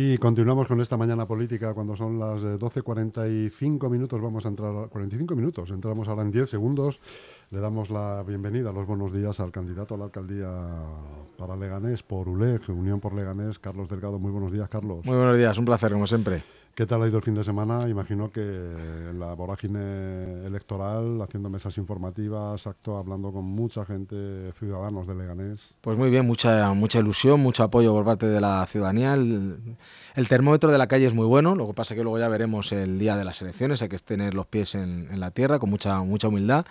Y continuamos con esta mañana política cuando son las 12.45 eh, minutos. Vamos a entrar, 45 minutos, entramos ahora en 10 segundos. Le damos la bienvenida, los buenos días al candidato a la alcaldía para Leganés por ULEG, Unión por Leganés, Carlos Delgado. Muy buenos días, Carlos. Muy buenos días, un placer, como siempre. ¿Qué tal ha ido el fin de semana? Imagino que en la vorágine electoral, haciendo mesas informativas, acto, hablando con mucha gente, ciudadanos de Leganés. Pues muy bien, mucha, mucha ilusión, mucho apoyo por parte de la ciudadanía. El, termómetro de la calle es muy bueno, lo que pasa es que luego ya veremos el día de las elecciones, hay que tener los pies en, en la tierra con mucha, mucha humildad.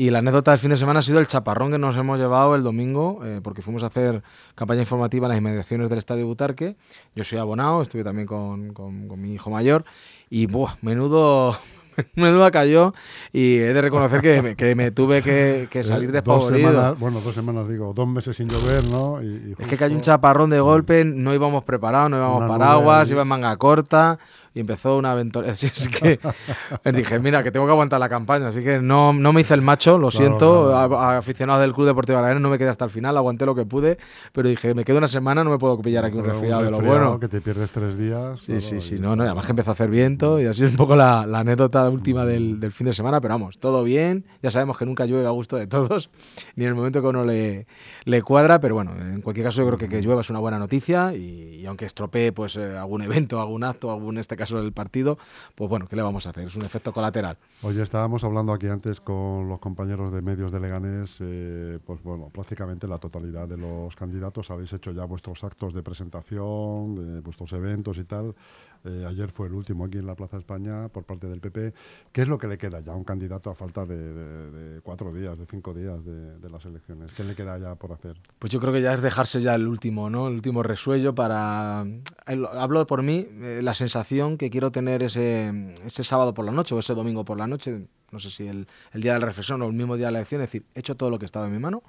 Y la anécdota del fin de semana ha sido el chaparrón que nos hemos llevado el domingo, eh, porque fuimos a hacer campaña informativa en las inmediaciones del Estadio Butarque. Yo soy abonado, estuve también con, con, mi hijo mayor. Y buah, menudo, menudo cayó y he de reconocer que me, que me tuve que, que salir despavorido. Dos bueno, dos semanas, digo, dos meses sin llover, ¿no? Y, Es que cayó un chaparrón de golpe, no íbamos preparados, no íbamos paraguas, iba en manga corta y empezó una aventura. Así es que dije, mira, que tengo que aguantar la campaña. Así que no, no me hice el macho, lo siento. aficionado del Club Deportivo Aranés, no me quedé hasta el final, aguanté lo que pude. Pero dije, me quedo una semana, no me puedo pillar aquí un resfriado, de lo bueno. Que te pierdes tres días. Sí, sí, sí. No, no, además que empezó a hacer viento y así es un poco la, la anécdota última del, del, fin de semana. Pero vamos, todo bien. Ya sabemos que nunca llueve a gusto de todos, ni en el momento que uno le, le cuadra. Pero bueno, en cualquier caso, yo creo que que llueva es una buena noticia. Y, aunque estropee pues, eh, algún evento, algún acto, algún, este caso el partido, pues bueno, ¿qué le vamos a hacer? Es un efecto colateral. Oye, estábamos hablando aquí antes con los compañeros de medios de Leganés, eh, pues bueno, prácticamente la totalidad de los candidatos habéis hecho ya vuestros actos de presentación, de vuestros eventos y tal. Eh, ayer fue el último aquí en la Plaza España por parte del PP. ¿Qué es lo que le queda ya a un candidato a falta de, cuatro días, de cinco días de, las elecciones? ¿Qué le queda ya por hacer? Pues yo creo que ya es dejarse ya el último, ¿no? El último resuello para... Hablo por mí, eh, la sensación que quiero tener ese, ese sábado por la noche o ese domingo por la noche, no sé si el, el día de la reflexión o el mismo día de la elección, es decir, he hecho todo lo que estaba en mi mano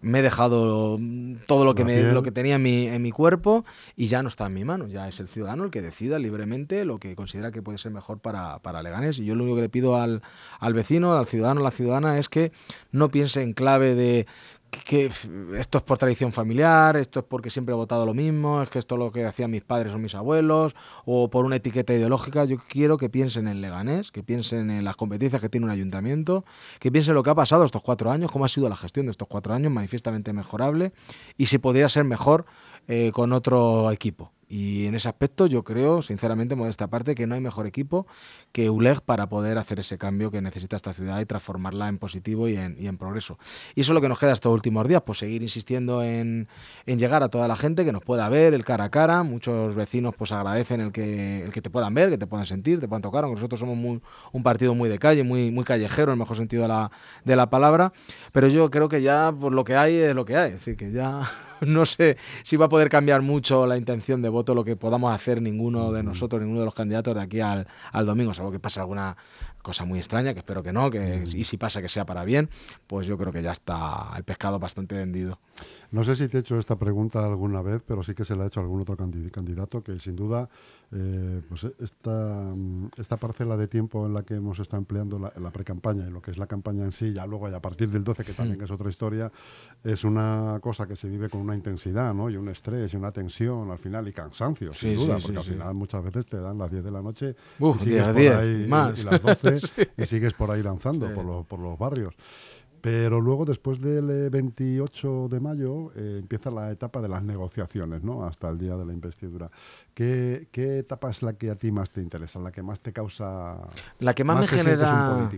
me he dejado todo lo que, me, lo que tenía en mi, en mi, cuerpo y ya no está en mi mano. Ya es el ciudadano el que decida libremente lo que considera que puede ser mejor para, para Leganés. Y yo lo único que le pido al, al vecino, al ciudadano, a la ciudadana es que no piense en clave de que esto es por tradición familiar, esto es porque siempre he votado lo mismo, es que esto es lo que hacían mis padres o mis abuelos, o por una etiqueta ideológica. Yo quiero que piensen en Leganés, que piensen en las competencias que tiene un ayuntamiento, que piensen lo que ha pasado estos cuatro años, cómo ha sido la gestión de estos cuatro años, manifiestamente mejorable, y si podría ser mejor eh, con otro equipo. Y en ese aspecto yo creo, sinceramente, modesta parte, que no hay mejor equipo que ULEG para poder hacer ese cambio que necesita esta ciudad y transformarla en positivo y en, progreso. Y eso es lo que nos queda estos últimos días, pues seguir insistiendo en, llegar a toda la gente que nos pueda ver, el cara a cara. Muchos vecinos pues agradecen el que, el que te puedan ver, que te puedan sentir, te puedan tocar, aunque nosotros somos muy, un partido muy de calle, muy, muy callejero, en el mejor sentido de la, de la palabra. Pero yo creo que ya por lo que hay es lo que hay, es decir, que ya no sé si va a poder cambiar mucho la intención de voto lo que podamos hacer ninguno de nosotros, ninguno de los candidatos de aquí al, al domingo, salvo que pase alguna cosa muy extraña, que espero que no, que, y si pasa que sea para bien, pues yo creo que ya está el pescado bastante vendido. No sé si te he hecho esta pregunta alguna vez, pero sí que se la ha hecho a algún otro candidato que sin duda eh, pues esta, esta parcela de tiempo en la que hemos estado empleando la, la pre-campaña y lo que es la campaña en sí, ya luego y a partir del 12, que también es otra historia, es una cosa que se vive con una intensidad ¿no? y un estrés y una tensión al final y cansancio, sin duda, porque al final muchas veces te dan las 10 de la noche y sigues por ahí, más. Y, las 12 y sigues por ahí danzando por, los, por los barrios. Pero luego, después del 28 eh, de mayo, eh, empieza la etapa de las negociaciones, ¿no? Hasta el día de la investidura. ¿Qué, ¿Qué, etapa es la que a ti más te interesa, la que más te causa... La que más, me genera...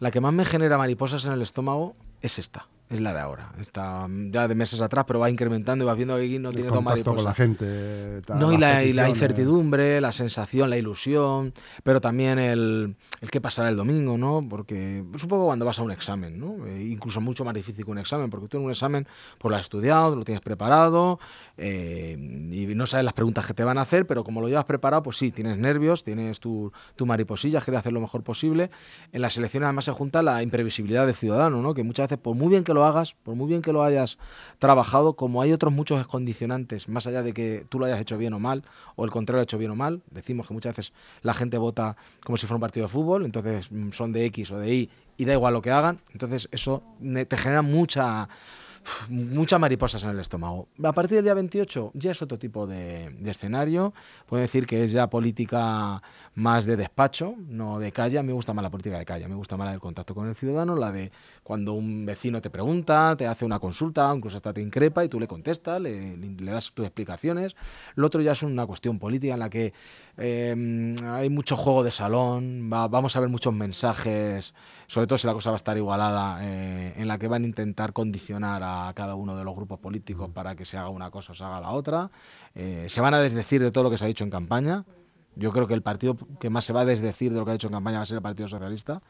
La que más me genera mariposas en el estómago es esta es la de ahora. Está ya de meses atrás, pero va incrementando y va viendo que aquí no tiene dos mariposas. con la gente. no, y la, y la, incertidumbre, la sensación, la ilusión, pero también el, el qué pasará el domingo, ¿no? Porque es un poco cuando vas a un examen, ¿no? Eh, incluso mucho más difícil que un examen, porque tú en un examen pues lo has estudiado, lo tienes preparado eh, y no sabes las preguntas que te van a hacer, pero como lo llevas preparado, pues sí, tienes nervios, tienes tu, tu mariposilla, quieres hacer lo mejor posible. En las elecciones además se junta la imprevisibilidad del ciudadano, ¿no? Que muchas veces, por muy bien que lo hagas, por muy bien que lo hayas trabajado, como hay otros muchos condicionantes, más allá de que tú lo hayas hecho bien o mal, o el contrario lo hecho bien o mal, decimos que muchas veces la gente vota como si fuera un partido de fútbol, entonces mm, son de X o de Y y da igual lo que hagan, entonces eso te genera mucha muchas mariposas en el estómago. A partir del día 28 ya es otro tipo de, escenario. Puedo decir que es ya política más de despacho, no de calle. A mí me gusta más la política de calle, me gusta más la del contacto con el ciudadano, la de cuando un vecino te pregunta, te hace una consulta, incluso hasta te increpa y tú le contestas, le, das tus explicaciones. Lo otro ya es una cuestión política en la que eh, hay mucho juego de salón, vamos a ver muchos mensajes sobre todo si la cosa va a estar igualada, eh, en la que van a intentar condicionar a cada uno de los grupos políticos para que se haga una cosa o se haga la otra. Eh, se van a desdecir de todo lo que se ha dicho en campaña. Yo creo que el partido que más se va a desdecir de lo que ha dicho en campaña va a ser el Partido Socialista.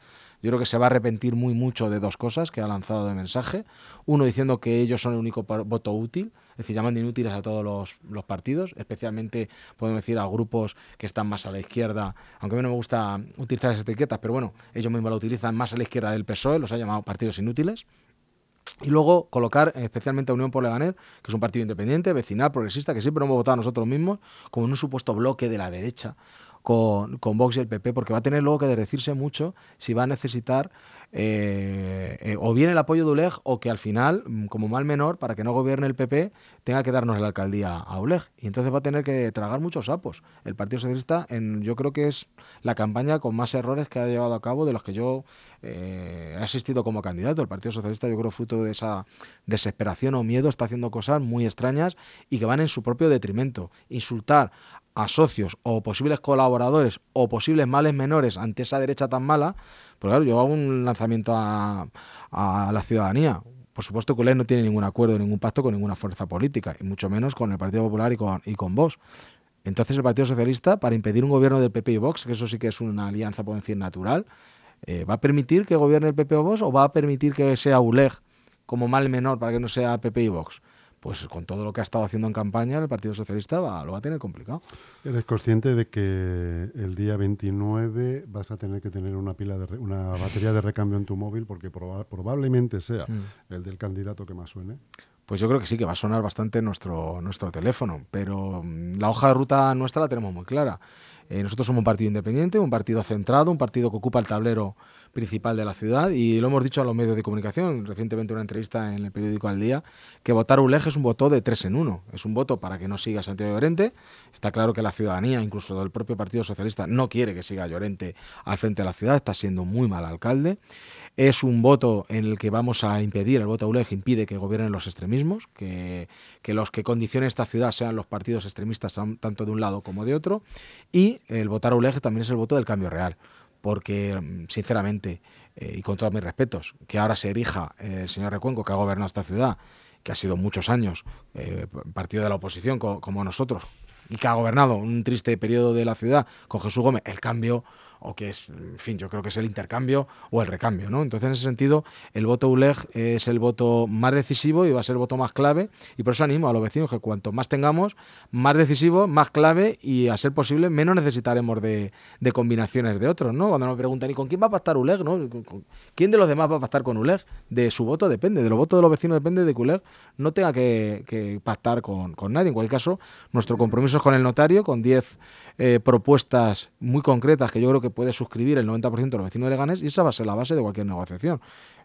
Yo creo que se va a arrepentir muy mucho de dos cosas que ha lanzado de mensaje. Uno diciendo que ellos son el único voto útil es decir, llamando inútiles a todos los, partidos, especialmente podemos decir a grupos que están más a la izquierda, aunque a mí no me gusta utilizar esas etiquetas, pero bueno, ellos mismos lo utilizan más a la izquierda del PSOE, los ha llamado partidos inútiles. Y luego colocar especialmente a Unión por Leganer, que es un partido independiente, vecinal, progresista, que siempre hemos votado nosotros mismos, como en un supuesto bloque de la derecha con, con Vox y el PP, porque va a tener luego que decirse mucho si va a necesitar eh, eh, o bien el apoyo de ULEG o que al final, mm, como mal menor, para que no gobierne el PP, tenga que darnos la alcaldía a ULEG. Y entonces va a tener que tragar muchos sapos. El Partido Socialista, en, yo creo que es la campaña con más errores que ha llevado a cabo de los que yo eh, he asistido como candidato. El Partido Socialista, yo creo, fruto de esa desesperación o miedo, está haciendo cosas muy extrañas y que van en su propio detrimento. Insultar a socios o posibles colaboradores o posibles males menores ante esa derecha tan mala, pues claro, yo hago un lanzamiento a, la ciudadanía. Por supuesto que ULED no tiene ningún acuerdo, ningún pacto con ninguna fuerza política, y mucho menos con el Partido Popular y con, y con Vox. Entonces el Partido Socialista, para impedir un gobierno del PP y Vox, que eso sí que es una alianza, por decir, natural, eh, ¿va a permitir que gobierne el PP o Vox o va a permitir que sea ULEG como mal menor para que no sea PP y Vox? Pues con todo lo que ha estado haciendo en campaña, el Partido Socialista va, lo va a tener complicado. ¿Eres consciente de que el día 29 vas a tener que tener una pila de una batería de recambio en tu móvil porque probablemente sea mm. el del candidato que más suene? Pues yo creo que sí, que va a sonar bastante nuestro, nuestro teléfono, pero mm, la hoja de ruta nuestra la tenemos muy clara. Eh, nosotros somos un partido independiente, un partido centrado, un partido que ocupa el tablero principal de la ciudad y lo hemos dicho a los medios de comunicación, recientemente una entrevista en el periódico Al Día, que votar ULEG es un voto de tres en uno. Es un voto para que no siga Santiago Llorente. Está claro que la ciudadanía, incluso del propio Partido Socialista, no quiere que siga Llorente al frente de la ciudad, está siendo muy mal alcalde. Es un voto en el que vamos a impedir, el voto ULEG impide que gobiernen los extremismos, que, que los que condicionen esta ciudad sean los partidos extremistas tanto de un lado como de otro. Y el votar ULEG también es el voto del cambio real porque, mm, sinceramente, eh, y con todos mis respetos, que ahora se erija el señor Recuenco, que ha gobernado esta ciudad, que ha sido muchos años eh, partido de la oposición como nosotros, y que ha gobernado un triste periodo de la ciudad con Jesús Gómez, el cambio o que es, en fin, yo creo que es el intercambio o el recambio, ¿no? Entonces, en ese sentido, el voto ULEG es el voto más decisivo y va a ser el voto más clave, y por eso animo a los vecinos que cuanto más tengamos, más decisivo, más clave, y a ser posible, menos necesitaremos de, combinaciones de otros, ¿no? Cuando nos preguntan, ¿y con quién va a pactar ULEG, no? ¿Quién de los demás va a pactar con ULEG? De su voto depende, de los votos de los vecinos depende de que ULEG no tenga que, pactar con, nadie. En cualquier caso, nuestro compromiso es con el notario, con 10 eh, propuestas muy concretas que yo creo que puede suscribir el 90% de los vecinos de Leganés y esa va a ser la base de cualquier negociación.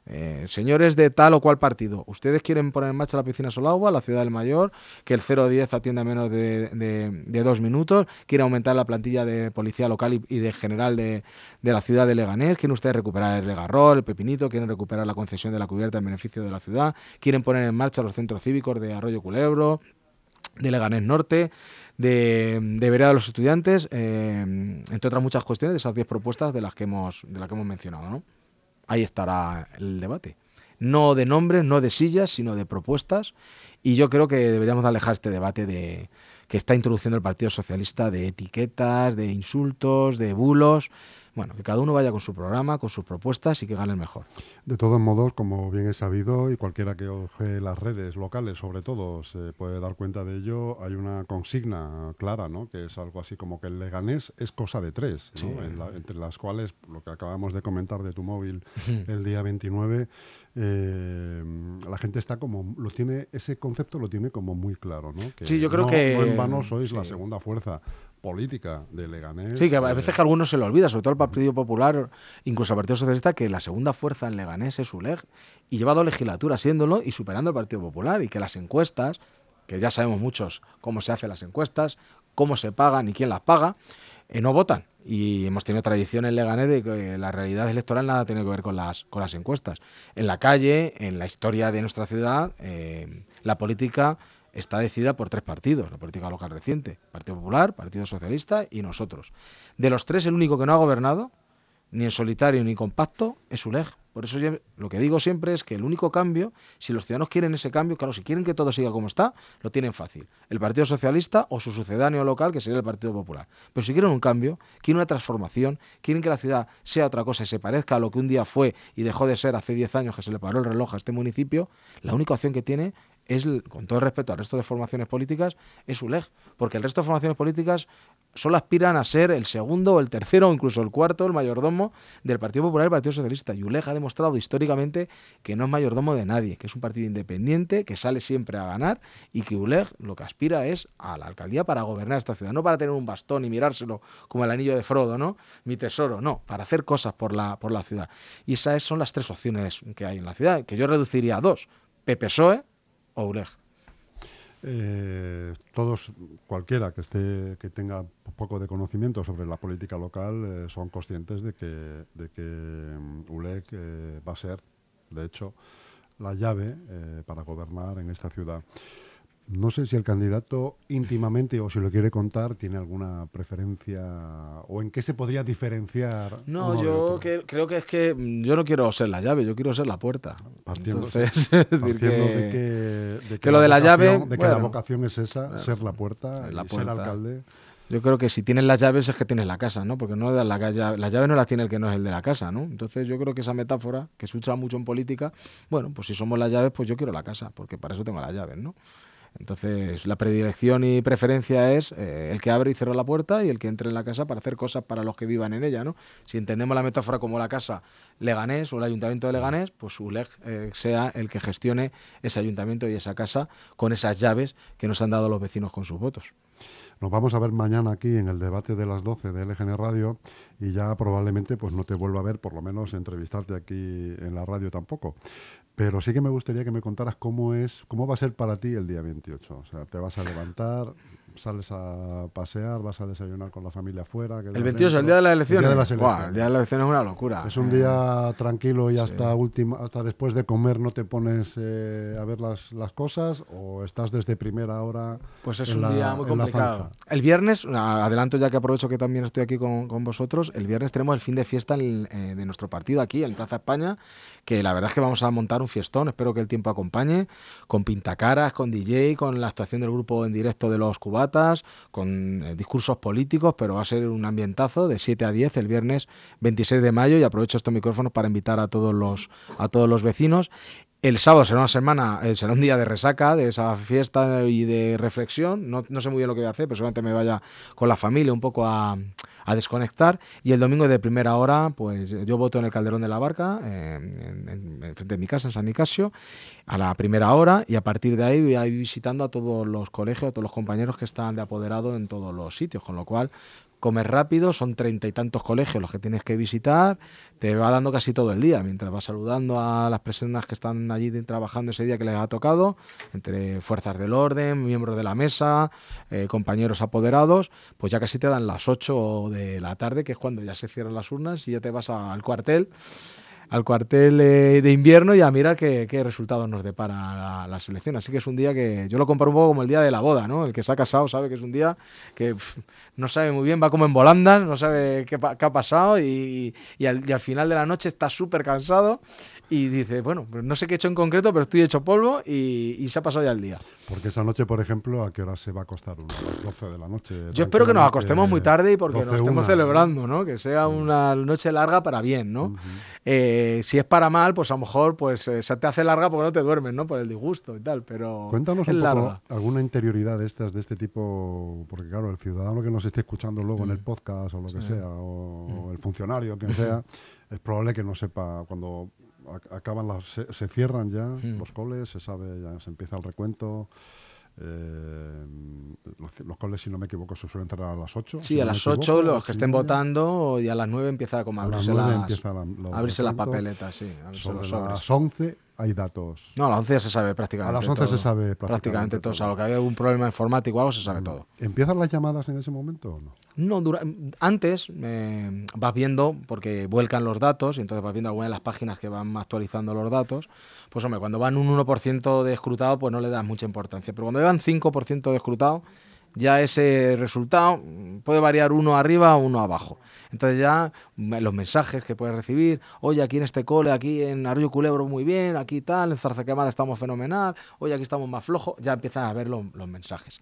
Eh, señores de tal o cual partido, ustedes quieren poner en marcha la piscina Solagua, la ciudad del mayor, que el 010 atienda menos de, dos minutos, quieren aumentar la plantilla de policía local y, de general de, la ciudad de Leganés, quieren ustedes recuperar el Legarrol, el Pepinito, quieren recuperar la concesión de la cubierta en beneficio de la ciudad, quieren poner en marcha los centros cívicos de Arroyo Culebro, de Leganés Norte de, de vereda de los estudiantes, eh, entre otras muchas cuestiones, de esas 10 propuestas de las que hemos, de las que hemos mencionado. ¿no? Ahí estará el debate. No de nombres, no de sillas, sino de propuestas. Y yo creo que deberíamos alejar este debate de, que está introduciendo el Partido Socialista de etiquetas, de insultos, de bulos. Bueno, que cada uno vaya con su programa, con sus propuestas y que gane el mejor. De todos modos, como bien es sabido, y cualquiera que oje las redes locales, sobre todo, se puede dar cuenta de ello, hay una consigna clara, ¿no? Que es algo así como que el Leganés es cosa de tres, entre las cuales, lo que acabamos de comentar de tu móvil el día 29, eh, la gente está como lo tiene ese concepto lo tiene como muy claro no sí yo creo que no en vano sois la segunda fuerza política de Leganés. Sí, que a veces que a algunos se le olvida, sobre todo el Partido Popular, incluso el Partido Socialista, que la segunda fuerza en Leganés es ULEG y lleva dos legislaturas siéndolo y superando al Partido Popular y que las encuestas, que ya sabemos muchos cómo se hacen las encuestas, cómo se pagan y quién las paga, eh, no votan. Y hemos tenido tradición en Leganés de que la realidad electoral nada tiene que ver con las, con las encuestas. En la calle, en la historia de nuestra ciudad, eh, la política está decidida por tres partidos, la política local reciente, Partido Popular, Partido Socialista y nosotros. De los tres, el único que no ha gobernado, ni en solitario ni compacto, es ULEG. Por eso lo que digo siempre es que el único cambio, si los ciudadanos quieren ese cambio, claro, si quieren que todo siga como está, lo tienen fácil. El Partido Socialista o su sucedáneo local, que sería el Partido Popular. Pero si quieren un cambio, quieren una transformación, quieren que la ciudad sea otra cosa y se parezca a lo que un día fue y dejó de ser hace 10 años que se le paró el reloj a este municipio, la única opción que tiene es, con todo respeto al resto de formaciones políticas, es ULEG. Porque el resto de formaciones políticas solo aspiran a ser el segundo o el tercero o incluso el cuarto, el mayordomo del Partido Popular y el Partido Socialista. Y ULEG ha demostrado históricamente que no es mayordomo de nadie, que es un partido independiente, que sale siempre a ganar y que ULEG lo que aspira es a la alcaldía para gobernar esta ciudad, no para tener un bastón y mirárselo como el anillo de Frodo, ¿no? Mi tesoro, no, para hacer cosas por la, por la ciudad. Y esas son las tres opciones que hay en la ciudad, que yo reduciría a dos. PPSOE, o eh, todos, cualquiera que esté, que tenga poco de conocimiento sobre la política local, eh, son conscientes de que, de que mm, ULEG eh, va a ser, de hecho, la llave para gobernar en esta ciudad. No sé si el candidato íntimamente o si lo quiere contar tiene alguna preferencia o en qué se podría diferenciar. No, yo creo que es que mm, yo no quiero ser la llave, yo quiero ser la puerta. Partiendo, Entonces, de que, lo de la llave, de que la vocación es esa, ser la puerta, y ser alcalde. Yo creo que si tienes las llaves es que tienes la casa, ¿no? Porque no la, la llave no las tiene el que no es el de la casa, ¿no? Entonces yo creo que esa metáfora que se usa mucho en política, bueno, pues si somos las llaves, pues yo quiero la casa, porque para eso tengo las llaves, ¿no? Entonces, la predilección y preferencia es eh, el que abre y cierra la puerta y el que entre en la casa para hacer cosas para los que vivan en ella, ¿no? Si entendemos la metáfora como la casa Leganés o el ayuntamiento de Leganés, pues ULEG eh, sea el que gestione ese ayuntamiento y esa casa con esas llaves que nos han dado los vecinos con sus votos. Nos vamos a ver mañana aquí en el debate de las 12 de LGN Radio y ya probablemente pues no te vuelva a ver, por lo menos entrevistarte aquí en la radio tampoco. Pero sí que me gustaría que me contaras cómo es, cómo va a ser para ti el día 28. O sea, te vas a levantar, sales a pasear, vas a desayunar con la familia afuera. El 28, el día de las elecciones. El día de las elecciones. el día de las elecciones es una locura. Es un día tranquilo y hasta última, hasta después de comer no te pones eh, a ver las, las, cosas o estás desde primera hora. Pues es un día muy complicado. El viernes, adelanto ya que aprovecho que también estoy aquí con, con vosotros, el viernes tenemos el fin de fiesta eh, de nuestro partido aquí en Plaza España, que la verdad es que vamos a montar un fiestón, espero que el tiempo acompañe, con pintacaras, con DJ, con la actuación del grupo en directo de los cubanos con eh, discursos políticos, pero va a ser un ambientazo de 7 a 10 el viernes 26 de mayo y aprovecho estos micrófonos para invitar a todos los, a todos los vecinos. El sábado será una semana, eh, será un día de resaca, de esa fiesta y de reflexión. No, no sé muy bien lo que voy a hacer, pero seguramente me vaya con la familia un poco a, a desconectar. Y el domingo de primera hora, pues yo voto en el Calderón de la Barca, en, frente de mi casa, en San Nicasio, a la primera hora. Y a partir de ahí voy a ir visitando a todos los colegios, a todos los compañeros que están de apoderado en todos los sitios. Con lo cual, comer rápido, son treinta y tantos colegios los que tienes que visitar, te va dando casi todo el día, mientras vas saludando a las personas que están allí trabajando ese día que les ha tocado, entre fuerzas del orden, miembros de la mesa, eh, compañeros apoderados, pues ya casi te dan las 8 de la tarde, que es cuando ya se cierran las urnas y ya te vas al cuartel al cuartel de invierno y a mirar qué, qué resultados nos depara la, selección. Así que es un día que yo lo comparo un poco como el día de la boda, ¿no? El que se ha casado sabe que es un día que no sabe muy bien, va como en volandas, no sabe qué, ha pasado y, al, y, al, final de la noche está súper cansado y dice, bueno, pues no sé qué he hecho en concreto, pero estoy hecho polvo y, se ha pasado ya el día. Porque esa noche, por ejemplo, ¿a qué hora se va a acostar? Uno? A las 12 de la noche. Yo espero que nos acostemos muy tarde y porque nos estemos celebrando, ¿no? Que sea una noche larga para bien, ¿no? Eh, si es para mal, pues a lo mejor pues eh, se te hace larga porque no te duermes, ¿no? Por el disgusto y tal, pero Cuéntanos un poco alguna interioridad de estas, de este tipo, porque claro, el ciudadano que nos esté escuchando luego en el mm. podcast o lo que sea, o, mm. el funcionario, quien sea, es probable que no sepa cuando acaban las, se, cierran ya mm. los coles, se sabe, ya se empieza el recuento. Eh, los, los coles, si no me equivoco, se suelen cerrar a las 8. Sí, si a no las 8 equivoco, los ocho que estén votando y a las 9 empieza como a abrirse, 9 las, abrirse las papeletas, sí. abrirse Sobre los las 11 hay datos. No, a las 11 ya se sabe prácticamente A las 11 se sabe prácticamente, prácticamente todo. O sea, todo. lo que había algún problema informático o algo se sabe todo. ¿Empiezan las llamadas en ese momento o no? No, dura- antes eh, vas viendo, porque vuelcan los datos, y entonces vas viendo algunas de las páginas que van actualizando los datos. Pues hombre, cuando van un 1% de escrutado, pues no le das mucha importancia. Pero cuando llevan 5% de escrutado, ya ese resultado puede variar uno arriba o uno abajo. Entonces ya mm, los mensajes que puedes recibir, oye, aquí en este cole, aquí en Arroyo Culebro muy bien, aquí tal, en Zarza Quemada estamos fenomenal, oye, aquí estamos más flojos, ya empiezan a ver los mensajes.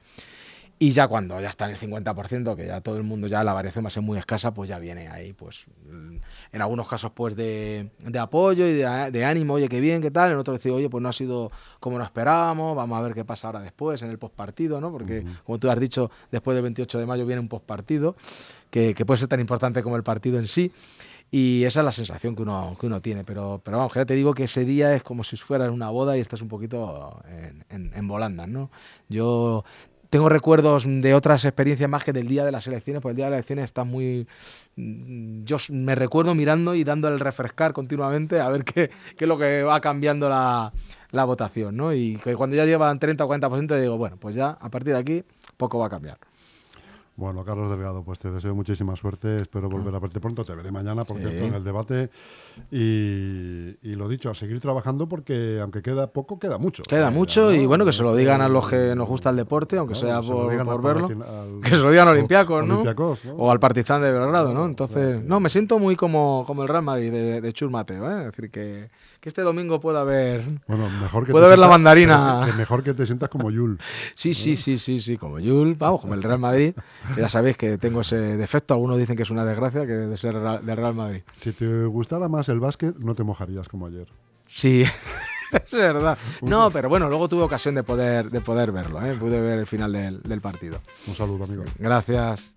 Y ya cuando ya está en el 50%, que ya todo el mundo, ya la variación va a ser muy escasa, pues ya viene ahí, pues mm, en algunos casos pues de, de apoyo y de, de ánimo, oye, qué bien, qué tal, en otros decir, oye, pues no ha sido como lo esperábamos, vamos a ver qué pasa ahora después, en el postpartido, ¿no? Porque, como tú has dicho, después del 28 de mayo viene un postpartido, que, que puede ser tan importante como el partido en sí. Y esa es la sensación que uno, que uno tiene. Pero, pero vamos, ya te digo que ese día es como si fuera una boda y estás un poquito en, en, en volandas, ¿no? Yo tengo recuerdos de otras experiencias más que del día de las elecciones, porque el día de las elecciones está muy... mm, Yo me recuerdo mirando y dando el refrescar continuamente a ver qué, qué es lo que va cambiando la, la votación, ¿no? Y cuando ya llevan 30 o 40% digo, bueno, pues ya a partir de aquí poco va a cambiar. Bueno, Carlos Delgado, pues te deseo muchísima suerte. Espero volver a verte pronto. Te veré mañana, por Sí. cierto, en el debate. Y, y lo dicho, a seguir trabajando porque aunque queda poco, queda mucho. Queda Eh, mucho ¿no? y bueno, que se lo digan a los que nos gusta el deporte, aunque sea se por, verlo. Al- Que se lo digan a Olympiacos, ¿no? Olympiacos, ¿no? O al Partizan de Belgrado, ¿no? Entonces, no, me siento muy como, como el Real Madrid de, de Chur Mateo, ¿eh? Es decir, que, que este domingo pueda haber... Bueno, mejor que Puedo te ver la sientas- mandarina. que- que mejor que te sientas como Yul. Sí, sí, sí, sí, sí, como Yul, vamos, como el Real Madrid. ya sabéis que tengo ese defecto, algunos dicen que es una desgracia, que de ser del Real Madrid. Si te gustara más el básquet, no te mojarías como ayer. Sí, es verdad. No, pero bueno, luego tuve ocasión de poder, de poder verlo, ¿eh? Pude ver el final del, del partido. Un saludo, amigo. Gracias.